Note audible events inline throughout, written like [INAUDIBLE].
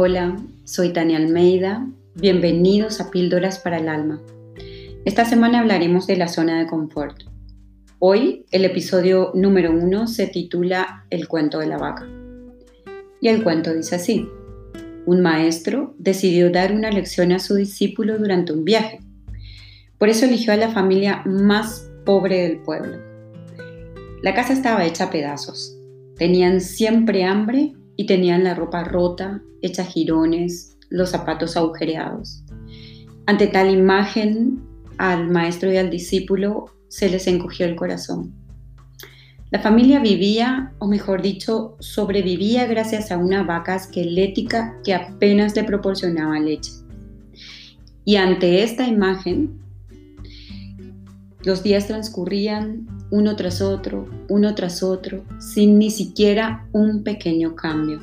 Hola, soy Tania Almeida. Bienvenidos a Píldoras para el Alma. Esta semana hablaremos de la zona de confort. Hoy el episodio número uno se titula El cuento de la vaca. Y el cuento dice así. Un maestro decidió dar una lección a su discípulo durante un viaje. Por eso eligió a la familia más pobre del pueblo. La casa estaba hecha a pedazos. Tenían siempre hambre y tenían la ropa rota, hecha jirones, los zapatos agujereados. Ante tal imagen, al maestro y al discípulo se les encogió el corazón. La familia vivía, o mejor dicho, sobrevivía gracias a una vaca esquelética que apenas le proporcionaba leche. Y ante esta imagen, los días transcurrían uno tras otro, uno tras otro, sin ni siquiera un pequeño cambio.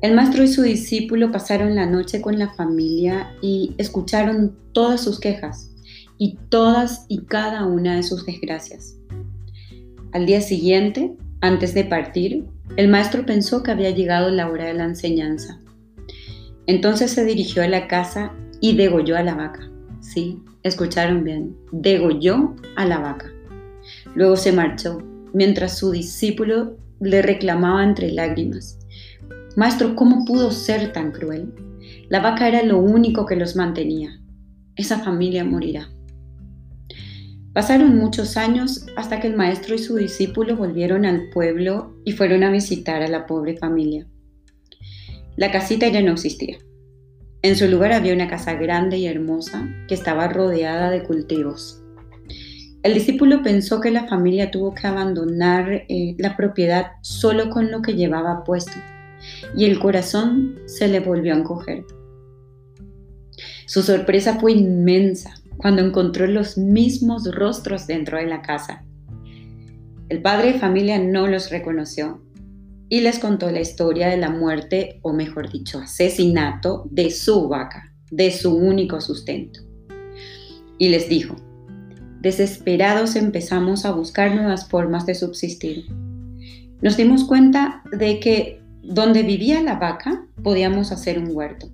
El maestro y su discípulo pasaron la noche con la familia y escucharon todas sus quejas y todas y cada una de sus desgracias. Al día siguiente, antes de partir, el maestro pensó que había llegado la hora de la enseñanza. Entonces se dirigió a la casa y degolló a la vaca. Sí, escucharon bien, degolló a la vaca. Luego se marchó, mientras su discípulo le reclamaba entre lágrimas. Maestro, ¿cómo pudo ser tan cruel? La vaca era lo único que los mantenía. Esa familia morirá. Pasaron muchos años hasta que el maestro y su discípulo volvieron al pueblo y fueron a visitar a la pobre familia. La casita ya no existía. En su lugar había una casa grande y hermosa que estaba rodeada de cultivos. El discípulo pensó que la familia tuvo que abandonar eh, la propiedad solo con lo que llevaba puesto y el corazón se le volvió a encoger. Su sorpresa fue inmensa cuando encontró los mismos rostros dentro de la casa. El padre de familia no los reconoció y les contó la historia de la muerte, o mejor dicho, asesinato de su vaca, de su único sustento. Y les dijo, desesperados empezamos a buscar nuevas formas de subsistir. Nos dimos cuenta de que donde vivía la vaca podíamos hacer un huerto.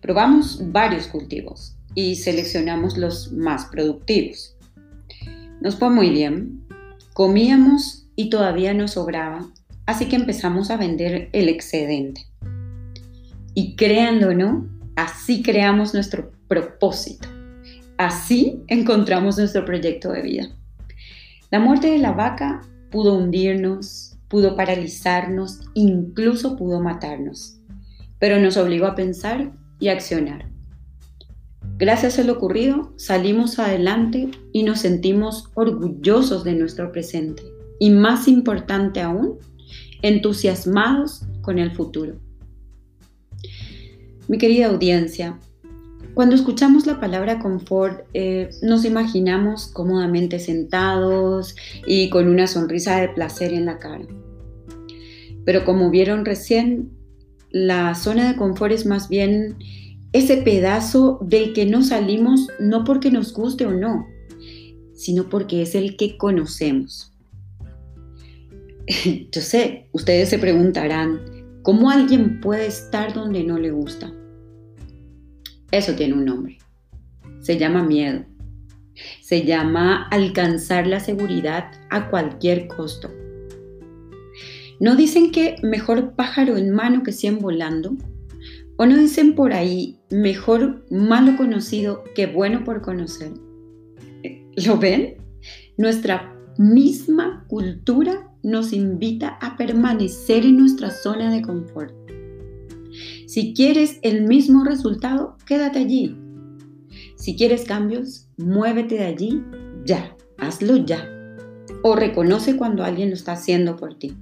Probamos varios cultivos y seleccionamos los más productivos. Nos fue muy bien, comíamos y todavía nos sobraba, así que empezamos a vender el excedente. Y créanlo no, así creamos nuestro propósito Así encontramos nuestro proyecto de vida. La muerte de la vaca pudo hundirnos, pudo paralizarnos, incluso pudo matarnos, pero nos obligó a pensar y accionar. Gracias a lo ocurrido, salimos adelante y nos sentimos orgullosos de nuestro presente y más importante aún, entusiasmados con el futuro. Mi querida audiencia, cuando escuchamos la palabra confort, eh, nos imaginamos cómodamente sentados y con una sonrisa de placer en la cara. Pero como vieron recién, la zona de confort es más bien ese pedazo del que no salimos no porque nos guste o no, sino porque es el que conocemos. [LAUGHS] Yo sé, ustedes se preguntarán, ¿cómo alguien puede estar donde no le gusta? Eso tiene un nombre. Se llama miedo. Se llama alcanzar la seguridad a cualquier costo. ¿No dicen que mejor pájaro en mano que cien volando? ¿O no dicen por ahí mejor malo conocido que bueno por conocer? ¿Lo ven? Nuestra misma cultura nos invita a permanecer en nuestra zona de confort. Si quieres el mismo resultado, quédate allí. Si quieres cambios, muévete de allí ya, hazlo ya. O reconoce cuando alguien lo está haciendo por ti.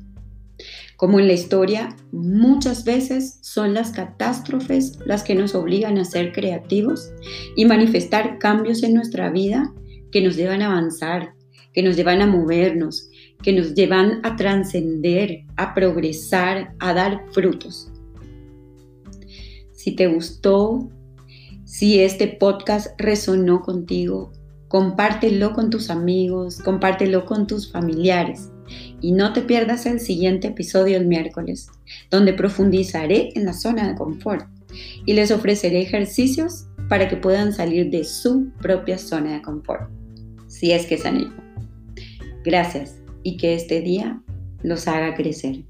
Como en la historia, muchas veces son las catástrofes las que nos obligan a ser creativos y manifestar cambios en nuestra vida que nos llevan a avanzar, que nos llevan a movernos, que nos llevan a trascender, a progresar, a dar frutos si te gustó, si este podcast resonó contigo, compártelo con tus amigos, compártelo con tus familiares. Y no te pierdas el siguiente episodio el miércoles, donde profundizaré en la zona de confort y les ofreceré ejercicios para que puedan salir de su propia zona de confort, si es que se animan. Gracias y que este día los haga crecer.